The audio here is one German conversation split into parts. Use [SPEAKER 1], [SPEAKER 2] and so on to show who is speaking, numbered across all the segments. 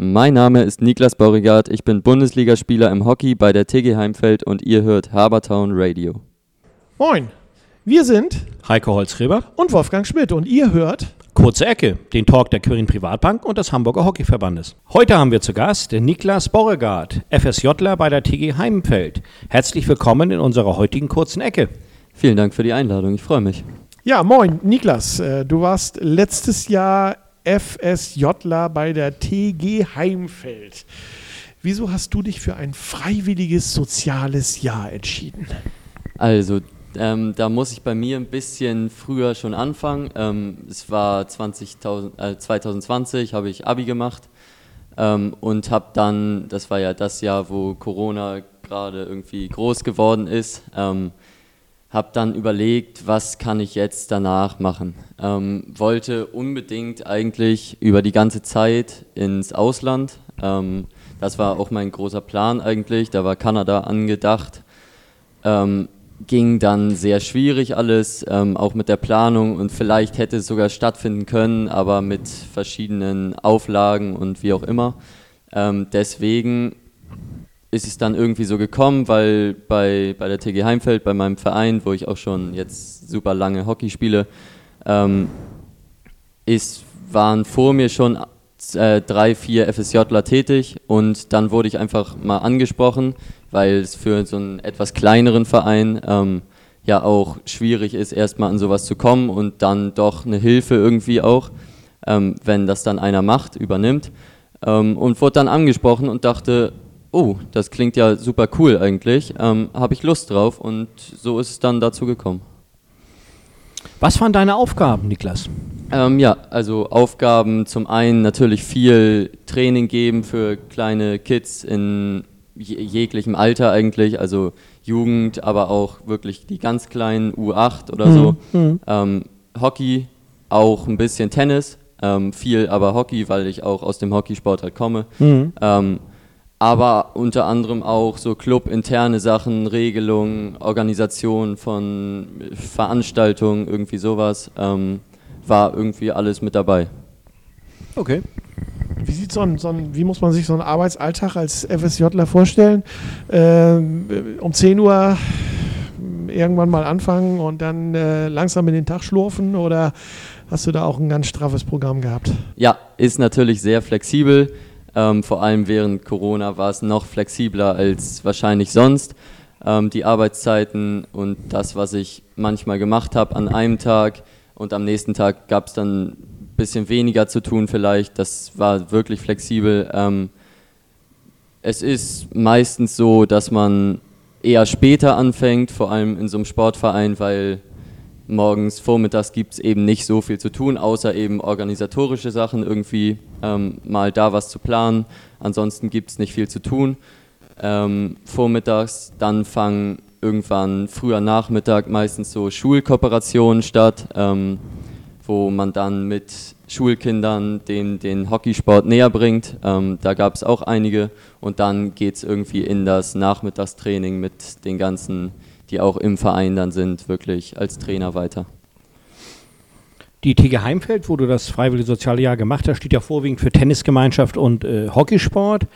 [SPEAKER 1] Mein Name ist Niklas Borigard, ich bin Bundesligaspieler im Hockey bei der TG Heimfeld und ihr hört Habertown Radio.
[SPEAKER 2] Moin, wir sind
[SPEAKER 3] Heiko Holzgräber
[SPEAKER 2] und Wolfgang Schmidt und ihr hört
[SPEAKER 3] Kurze Ecke, den Talk der Quirin Privatbank und des Hamburger Hockeyverbandes. Heute haben wir zu Gast den Niklas Borregard, FSJler bei der TG Heimfeld. Herzlich willkommen in unserer heutigen kurzen Ecke.
[SPEAKER 1] Vielen Dank für die Einladung, ich freue mich.
[SPEAKER 2] Ja, moin, Niklas. äh, Du warst letztes Jahr FSJler bei der TG Heimfeld. Wieso hast du dich für ein freiwilliges soziales Jahr entschieden?
[SPEAKER 1] Also, ähm, da muss ich bei mir ein bisschen früher schon anfangen. Ähm, es war 20.000 äh, 2020, habe ich Abi gemacht ähm, und habe dann, das war ja das Jahr, wo Corona gerade irgendwie groß geworden ist, ähm, habe dann überlegt, was kann ich jetzt danach machen. Ähm, wollte unbedingt eigentlich über die ganze Zeit ins Ausland. Ähm, das war auch mein großer Plan eigentlich. Da war Kanada angedacht. Ähm, ging dann sehr schwierig alles, ähm, auch mit der Planung und vielleicht hätte es sogar stattfinden können, aber mit verschiedenen Auflagen und wie auch immer. Ähm, deswegen ist es dann irgendwie so gekommen, weil bei, bei der TG Heimfeld, bei meinem Verein, wo ich auch schon jetzt super lange Hockey spiele, ähm, ist, waren vor mir schon äh, drei, vier FSJler tätig und dann wurde ich einfach mal angesprochen, weil es für so einen etwas kleineren Verein ähm, ja auch schwierig ist, erstmal an sowas zu kommen und dann doch eine Hilfe irgendwie auch, ähm, wenn das dann einer macht, übernimmt. Ähm, und wurde dann angesprochen und dachte, oh, das klingt ja super cool eigentlich, ähm, habe ich Lust drauf und so ist es dann dazu gekommen.
[SPEAKER 3] Was waren deine Aufgaben, Niklas?
[SPEAKER 1] Ähm, ja, also Aufgaben zum einen natürlich viel Training geben für kleine Kids in je jeglichem Alter eigentlich, also Jugend, aber auch wirklich die ganz kleinen U8 oder so. Ähm, Hockey, auch ein bisschen Tennis, ähm, viel aber Hockey, weil ich auch aus dem Hockeysport halt komme. Ähm, aber unter anderem auch so clubinterne Sachen, Regelungen, Organisation von Veranstaltungen, irgendwie sowas, ähm, war irgendwie alles mit dabei.
[SPEAKER 3] Okay.
[SPEAKER 2] Wie, sieht so ein, so ein, wie muss man sich so einen Arbeitsalltag als FSJler vorstellen? Ähm, um 10 Uhr irgendwann mal anfangen und dann äh, langsam in den Tag schlurfen oder hast du da auch ein ganz straffes Programm gehabt?
[SPEAKER 1] Ja, ist natürlich sehr flexibel. Ähm, vor allem während Corona war es noch flexibler als wahrscheinlich sonst. Ähm, die Arbeitszeiten und das, was ich manchmal gemacht habe an einem Tag und am nächsten Tag gab es dann ein bisschen weniger zu tun vielleicht. Das war wirklich flexibel. Ähm, es ist meistens so, dass man eher später anfängt, vor allem in so einem Sportverein, weil morgens, vormittags gibt es eben nicht so viel zu tun, außer eben organisatorische Sachen, irgendwie ähm, mal da was zu planen. Ansonsten gibt es nicht viel zu tun. Ähm, vormittags, dann fangen irgendwann früher Nachmittag meistens so Schulkooperationen statt, ähm, wo man dann mit Schulkindern den, den Hockeysport näher bringt. Ähm, da gab es auch einige und dann geht es irgendwie in das Nachmittagstraining mit den ganzen die auch im Verein dann sind, wirklich als Trainer weiter.
[SPEAKER 3] Die TG Heimfeld, wo du das Freiwillige Soziale Jahr gemacht hast, steht ja vorwiegend für Tennisgemeinschaft und äh, Hockeysport.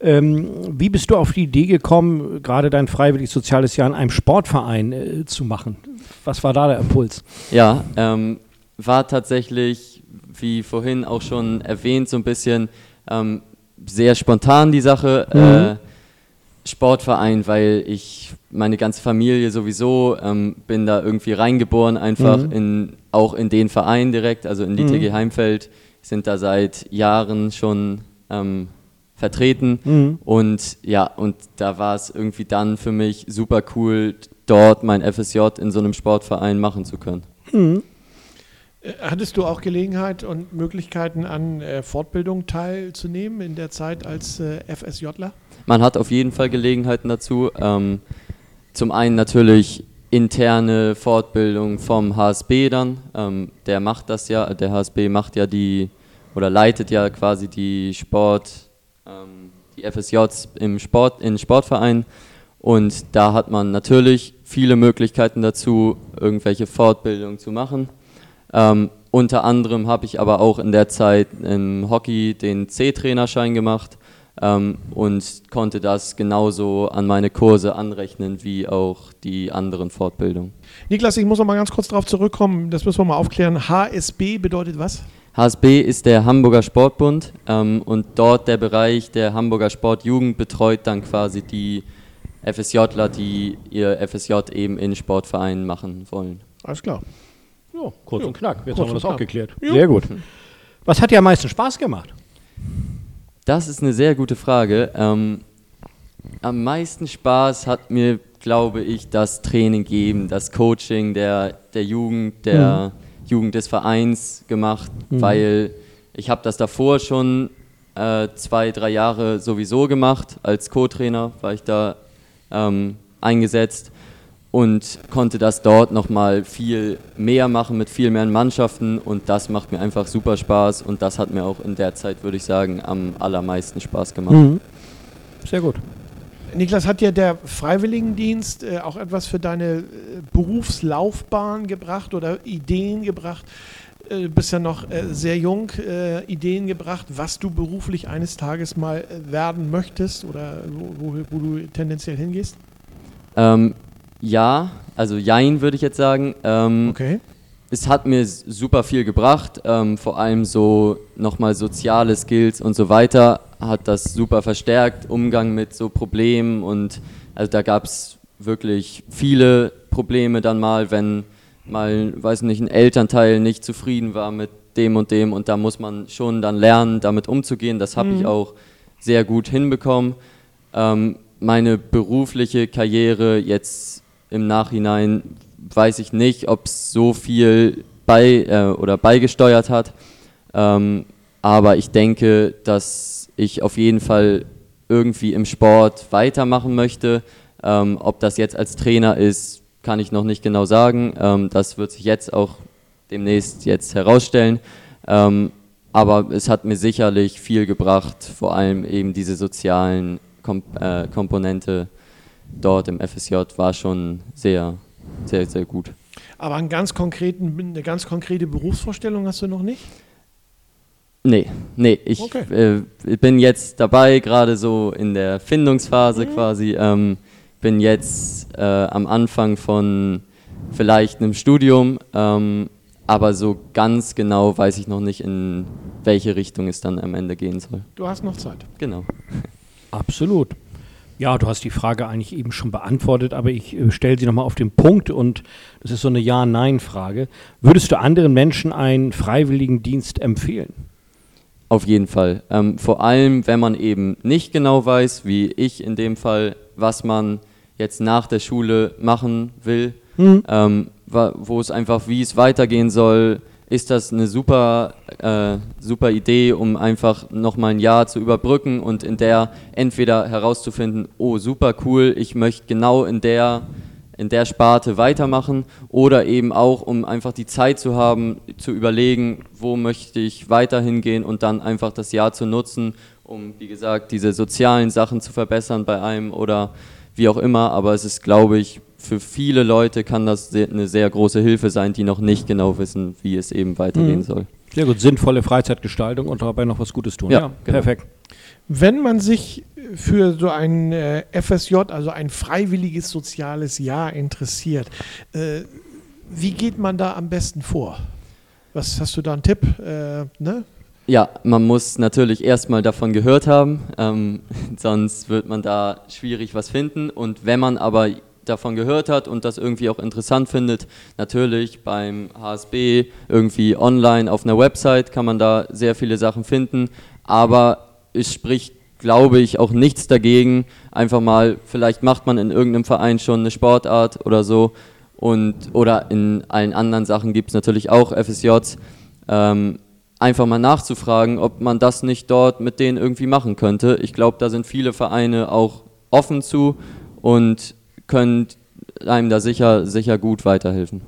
[SPEAKER 3] Ähm, wie bist du auf die Idee gekommen, gerade dein Freiwilliges Soziales Jahr in einem Sportverein äh, zu machen? Was war da der Impuls?
[SPEAKER 1] Ja, ähm, war tatsächlich, wie vorhin auch schon erwähnt, so ein bisschen ähm, sehr spontan die Sache.
[SPEAKER 2] Mhm.
[SPEAKER 1] Äh, Sportverein, weil ich meine ganze Familie sowieso ähm, bin da irgendwie reingeboren, einfach
[SPEAKER 2] Mhm.
[SPEAKER 1] in, auch in den Verein direkt, also in die
[SPEAKER 2] Mhm.
[SPEAKER 1] TG Heimfeld, sind da seit Jahren schon ähm, vertreten
[SPEAKER 2] Mhm.
[SPEAKER 1] und ja, und da war es irgendwie dann für mich super cool, dort mein FSJ in so einem Sportverein machen zu können.
[SPEAKER 2] Hattest du auch Gelegenheit und Möglichkeiten an äh, Fortbildung teilzunehmen in der Zeit als äh, FSJler?
[SPEAKER 1] Man hat auf jeden Fall Gelegenheiten dazu. Ähm, zum einen natürlich interne Fortbildung vom HSB dann. Ähm, der macht das ja, der HSB macht ja die oder leitet ja quasi die Sport, ähm, die FSJs im Sport, in Sportvereinen. Und da hat man natürlich viele Möglichkeiten dazu, irgendwelche Fortbildungen zu machen. Ähm, unter anderem habe ich aber auch in der Zeit im Hockey den C-Trainerschein gemacht ähm, und konnte das genauso an meine Kurse anrechnen wie auch die anderen Fortbildungen.
[SPEAKER 2] Niklas, ich muss noch mal ganz kurz darauf zurückkommen, das müssen wir mal aufklären. HSB bedeutet was?
[SPEAKER 1] HSB ist der Hamburger Sportbund ähm, und dort der Bereich der Hamburger Sportjugend betreut dann quasi die FSJler, die ihr FSJ eben in Sportvereinen machen wollen.
[SPEAKER 2] Alles klar.
[SPEAKER 3] Ja, kurz
[SPEAKER 2] Ja,
[SPEAKER 3] und knack. Jetzt
[SPEAKER 2] kurz
[SPEAKER 3] haben wir das auch geklärt.
[SPEAKER 2] Ja.
[SPEAKER 3] Sehr gut. Was hat dir am meisten Spaß gemacht?
[SPEAKER 1] Das ist eine sehr gute Frage. Ähm, am meisten Spaß hat mir, glaube ich, das Training geben, das Coaching der, der Jugend, der Jugend des Vereins gemacht, weil ich habe das davor schon äh, zwei, drei Jahre sowieso gemacht. Als Co-Trainer war ich da ähm, eingesetzt und konnte das dort nochmal viel mehr machen mit viel mehr Mannschaften und das macht mir einfach super Spaß und das hat mir auch in der Zeit, würde ich sagen, am allermeisten Spaß gemacht.
[SPEAKER 3] Mhm. Sehr gut.
[SPEAKER 2] Niklas, hat dir der Freiwilligendienst äh, auch etwas für deine äh, Berufslaufbahn gebracht oder Ideen gebracht? Äh, Du bist ja noch äh, sehr jung, äh, Ideen gebracht, was du beruflich eines Tages mal äh, werden möchtest oder wo, wo, wo du tendenziell hingehst?
[SPEAKER 1] Ähm, ja, also Jein würde ich jetzt sagen. Ähm,
[SPEAKER 2] Okay.
[SPEAKER 1] Es hat mir super viel gebracht, ähm, vor allem so nochmal soziale Skills und so weiter hat das super verstärkt, Umgang mit so Problemen und also da gab es wirklich viele Probleme dann mal, wenn mal, weiß nicht, ein Elternteil nicht zufrieden war mit dem und dem und da muss man schon dann lernen, damit umzugehen. Das habe ich auch sehr gut hinbekommen. Ähm, meine berufliche Karriere jetzt im Nachhinein weiß ich nicht, ob es so viel bei äh, oder beigesteuert hat. Ähm, aber ich denke, dass ich auf jeden Fall irgendwie im Sport weitermachen möchte. Ähm, ob das jetzt als Trainer ist, kann ich noch nicht genau sagen. Ähm, das wird sich jetzt auch demnächst jetzt herausstellen. Ähm, aber es hat mir sicherlich viel gebracht, vor allem eben diese sozialen Kom äh, Komponente dort im FSJ war schon sehr, sehr, sehr gut.
[SPEAKER 2] Aber einen ganz konkreten, eine ganz konkrete Berufsvorstellung hast du noch nicht?
[SPEAKER 1] Nee, nee, ich
[SPEAKER 2] Okay.
[SPEAKER 1] äh, bin jetzt dabei, gerade so in der Findungsphase quasi. Ähm, bin jetzt äh, am Anfang von vielleicht einem Studium, ähm, aber so ganz genau weiß ich noch nicht, in welche Richtung es dann am Ende gehen soll.
[SPEAKER 2] Du hast noch Zeit.
[SPEAKER 1] Genau.
[SPEAKER 3] Absolut. Ja, du hast die Frage eigentlich eben schon beantwortet, aber ich äh, stelle sie nochmal auf den Punkt und das ist so eine Ja-Nein-Frage. Würdest du anderen Menschen einen Freiwilligendienst empfehlen?
[SPEAKER 1] Auf jeden Fall. Ähm, vor allem, wenn man eben nicht genau weiß, wie ich in dem Fall, was man jetzt nach der Schule machen will, ähm, wa- wo es einfach, wie es weitergehen soll, ist das eine super, äh, super Idee, um einfach nochmal ein Jahr zu überbrücken und in der entweder herauszufinden, oh super cool, ich möchte genau in der in der Sparte weitermachen oder eben auch, um einfach die Zeit zu haben, zu überlegen, wo möchte ich weiterhin gehen und dann einfach das Jahr zu nutzen, um, wie gesagt, diese sozialen Sachen zu verbessern bei einem oder wie auch immer. Aber es ist, glaube ich, für viele Leute kann das eine sehr große Hilfe sein, die noch nicht genau wissen, wie es eben weitergehen soll.
[SPEAKER 3] Sehr gut, sinnvolle Freizeitgestaltung und dabei noch was Gutes tun.
[SPEAKER 1] Ja, genau.
[SPEAKER 3] perfekt.
[SPEAKER 2] Wenn man sich für so ein äh, FSJ, also ein freiwilliges soziales Jahr interessiert, äh, wie geht man da am besten vor? Was hast du da einen Tipp? Äh, ne?
[SPEAKER 1] Ja, man muss natürlich erstmal davon gehört haben, ähm, sonst wird man da schwierig was finden. Und wenn man aber davon gehört hat und das irgendwie auch interessant findet, natürlich beim HSB irgendwie online auf einer Website kann man da sehr viele Sachen finden, aber es spricht, glaube ich, auch nichts dagegen. Einfach mal, vielleicht macht man in irgendeinem Verein schon eine Sportart oder so und oder in allen anderen Sachen gibt es natürlich auch FSJs. Ähm, einfach mal nachzufragen, ob man das nicht dort mit denen irgendwie machen könnte. Ich glaube, da sind viele Vereine auch offen zu und können einem da sicher, sicher gut weiterhelfen.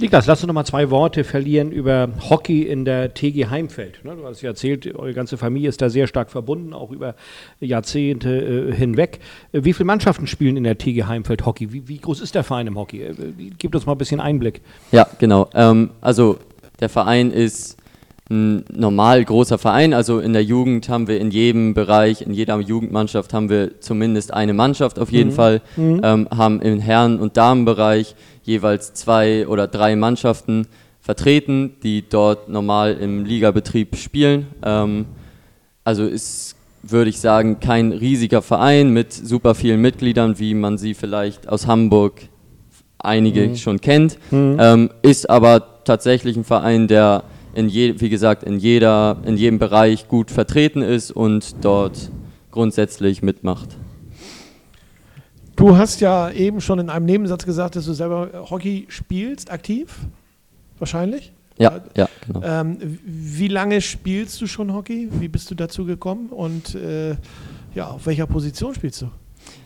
[SPEAKER 3] Niklas, lass uns noch mal zwei Worte verlieren über Hockey in der TG Heimfeld. Ne, Du hast ja erzählt, eure ganze Familie ist da sehr stark verbunden, auch über Jahrzehnte äh, hinweg. Äh, Wie viele Mannschaften spielen in der TG Heimfeld Hockey? Wie, wie groß ist der Verein im Hockey? Äh, Gib uns mal ein bisschen Einblick.
[SPEAKER 1] Ja, genau. Ähm, also der Verein ist ein normal großer Verein. Also in der Jugend haben wir in jedem Bereich, in jeder Jugendmannschaft haben wir zumindest eine Mannschaft auf jeden mhm. Fall. Mhm. Ähm, haben im Herren- und Damenbereich jeweils zwei oder drei Mannschaften vertreten, die dort normal im Ligabetrieb spielen. Ähm, also ist, würde ich sagen, kein riesiger Verein mit super vielen Mitgliedern, wie man sie vielleicht aus Hamburg einige mhm. schon kennt. Mhm. Ähm, ist aber tatsächlich ein Verein, der in je, wie gesagt, in, jeder, in jedem Bereich gut vertreten ist und dort grundsätzlich mitmacht.
[SPEAKER 2] Du hast ja eben schon in einem Nebensatz gesagt, dass du selber Hockey spielst, aktiv? Wahrscheinlich?
[SPEAKER 1] Ja, ja, genau.
[SPEAKER 2] Ähm, wie lange spielst du schon Hockey? Wie bist du dazu gekommen? Und äh, ja, auf welcher Position spielst du?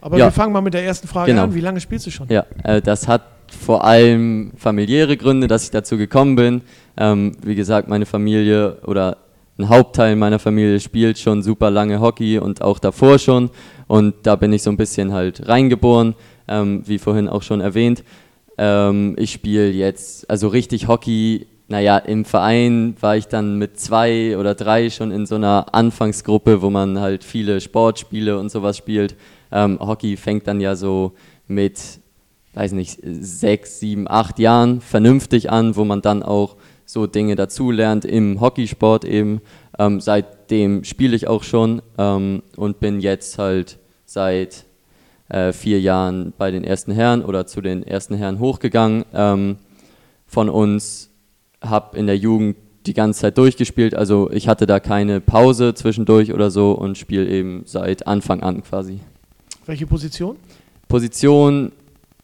[SPEAKER 2] Aber ja. wir fangen mal mit der ersten Frage genau. an. Wie lange spielst du schon?
[SPEAKER 1] Ja, äh, das hat vor allem familiäre Gründe, dass ich dazu gekommen bin. Ähm, wie gesagt, meine Familie oder ein Hauptteil meiner Familie spielt schon super lange Hockey und auch davor schon. Und da bin ich so ein bisschen halt reingeboren, ähm, wie vorhin auch schon erwähnt. Ähm, ich spiele jetzt, also richtig Hockey, naja, im Verein war ich dann mit zwei oder drei schon in so einer Anfangsgruppe, wo man halt viele Sportspiele und sowas spielt. Ähm, Hockey fängt dann ja so mit, weiß nicht, sechs, sieben, acht Jahren vernünftig an, wo man dann auch so Dinge dazulernt im Hockeysport eben. Ähm, seitdem spiele ich auch schon ähm, und bin jetzt halt seit äh, vier Jahren bei den ersten Herren oder zu den ersten Herren hochgegangen. Ähm, von uns habe in der Jugend die ganze Zeit durchgespielt, also ich hatte da keine Pause zwischendurch oder so und spiele eben seit Anfang an quasi.
[SPEAKER 2] Welche Position?
[SPEAKER 1] Position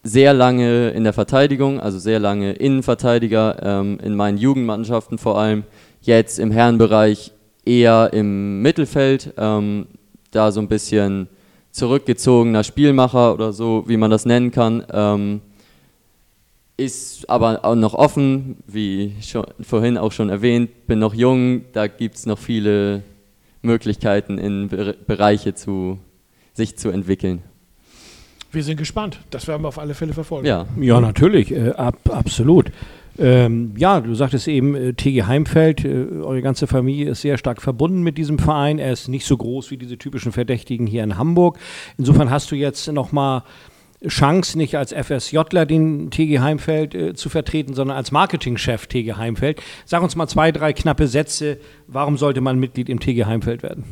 [SPEAKER 1] sehr lange in der Verteidigung, also sehr lange Innenverteidiger, ähm, in meinen Jugendmannschaften vor allem. Jetzt im Herrenbereich eher im Mittelfeld, ähm, da so ein bisschen zurückgezogener Spielmacher oder so, wie man das nennen kann. Ähm, ist aber auch noch offen, wie schon, vorhin auch schon erwähnt, bin noch jung, da gibt es noch viele Möglichkeiten in Bereiche zu sich zu entwickeln.
[SPEAKER 2] Wir sind gespannt. Das werden wir auf alle Fälle verfolgen.
[SPEAKER 3] Ja, ja natürlich, äh, ab, absolut. Ähm, ja, du sagtest eben, äh, TG Heimfeld, äh, eure ganze Familie ist sehr stark verbunden mit diesem Verein. Er ist nicht so groß wie diese typischen Verdächtigen hier in Hamburg. Insofern hast du jetzt nochmal Chance, nicht als FSJler den TG Heimfeld äh, zu vertreten, sondern als Marketingchef TG Heimfeld. Sag uns mal zwei, drei knappe Sätze. Warum sollte man Mitglied im TG Heimfeld werden?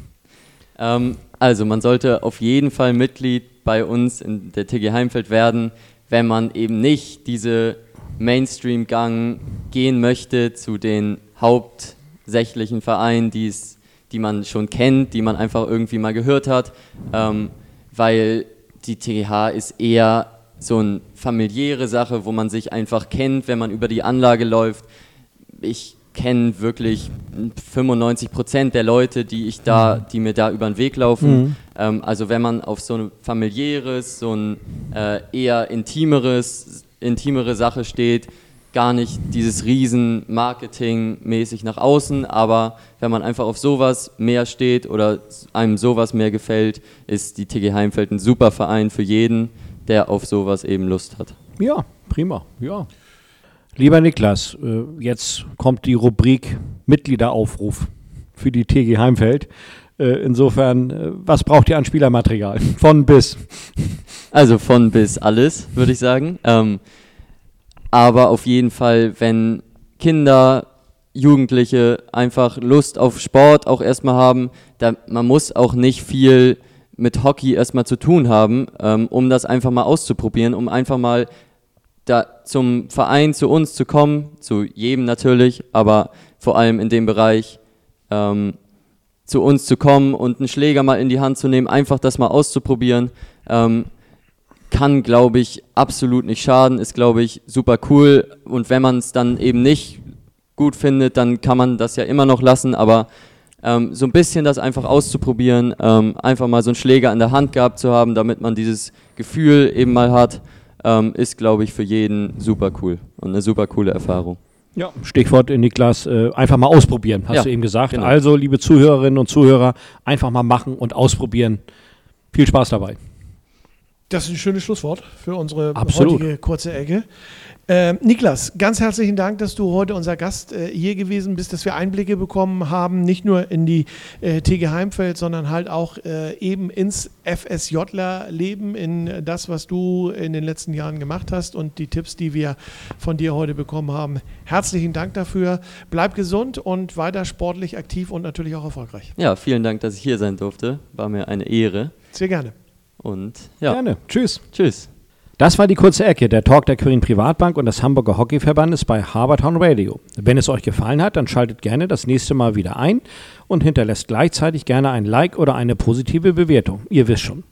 [SPEAKER 1] Ähm, also, man sollte auf jeden Fall Mitglied bei uns in der TG Heimfeld werden, wenn man eben nicht diese Mainstream-Gang gehen möchte zu den hauptsächlichen Vereinen, die's, die man schon kennt, die man einfach irgendwie mal gehört hat, ähm, weil die TGH ist eher so eine familiäre Sache, wo man sich einfach kennt, wenn man über die Anlage läuft. Ich kenne wirklich 95 Prozent der Leute, die ich da, die mir da über den Weg laufen. Mhm. Ähm, also wenn man auf so ein familiäres, so ein äh, eher intimeres, intimere Sache steht, gar nicht dieses riesen Marketing-mäßig nach außen, aber wenn man einfach auf sowas mehr steht oder einem sowas mehr gefällt, ist die TG Heimfeld ein super Verein für jeden, der auf sowas eben Lust hat.
[SPEAKER 3] Ja, prima, ja. Lieber Niklas, äh, jetzt kommt die Rubrik Mitgliederaufruf für die TG Heimfeld. Äh, insofern, äh, was braucht ihr an Spielermaterial? Von bis.
[SPEAKER 1] Also von bis alles, würde ich sagen. Ähm, aber auf jeden Fall, wenn Kinder, Jugendliche einfach Lust auf Sport auch erstmal haben, da, man muss auch nicht viel mit Hockey erstmal zu tun haben, ähm, um das einfach mal auszuprobieren, um einfach mal da zum Verein, zu uns zu kommen, zu jedem natürlich, aber vor allem in dem Bereich, ähm, zu uns zu kommen und einen Schläger mal in die Hand zu nehmen, einfach das mal auszuprobieren, ähm, kann, glaube ich, absolut nicht schaden, ist, glaube ich, super cool. Und wenn man es dann eben nicht gut findet, dann kann man das ja immer noch lassen, aber ähm, so ein bisschen das einfach auszuprobieren, ähm, einfach mal so einen Schläger in der Hand gehabt zu haben, damit man dieses Gefühl eben mal hat ähm, ist, glaube ich, für jeden super cool und eine super coole Erfahrung.
[SPEAKER 3] Ja, Stichwort Niklas, äh, einfach mal ausprobieren, hast ja, du eben gesagt. Genau. Also, liebe Zuhörerinnen und Zuhörer, einfach mal machen und ausprobieren. Viel Spaß dabei.
[SPEAKER 2] Das ist ein schönes Schlusswort für unsere
[SPEAKER 3] Absolut.
[SPEAKER 2] heutige kurze Ecke. Ähm, Niklas, ganz herzlichen Dank, dass du heute unser Gast äh, hier gewesen bist, dass wir Einblicke bekommen haben, nicht nur in die äh, TG Heimfeld, sondern halt auch äh, eben ins FSJler-Leben, in das, was du in den letzten Jahren gemacht hast und die Tipps, die wir von dir heute bekommen haben. Herzlichen Dank dafür. Bleib gesund und weiter sportlich aktiv und natürlich auch erfolgreich.
[SPEAKER 1] Ja, vielen Dank, dass ich hier sein durfte. War mir eine Ehre.
[SPEAKER 2] Sehr gerne.
[SPEAKER 1] Und ja,
[SPEAKER 3] Gerne. Tschüss.
[SPEAKER 1] tschüss.
[SPEAKER 3] Das war die kurze Ecke, der Talk der Quirin Privatbank und des Hamburger Hockeyverbandes bei Harbortown Radio. Wenn es euch gefallen hat, dann schaltet gerne das nächste Mal wieder ein und hinterlässt gleichzeitig gerne ein Like oder eine positive Bewertung. Ihr wisst schon.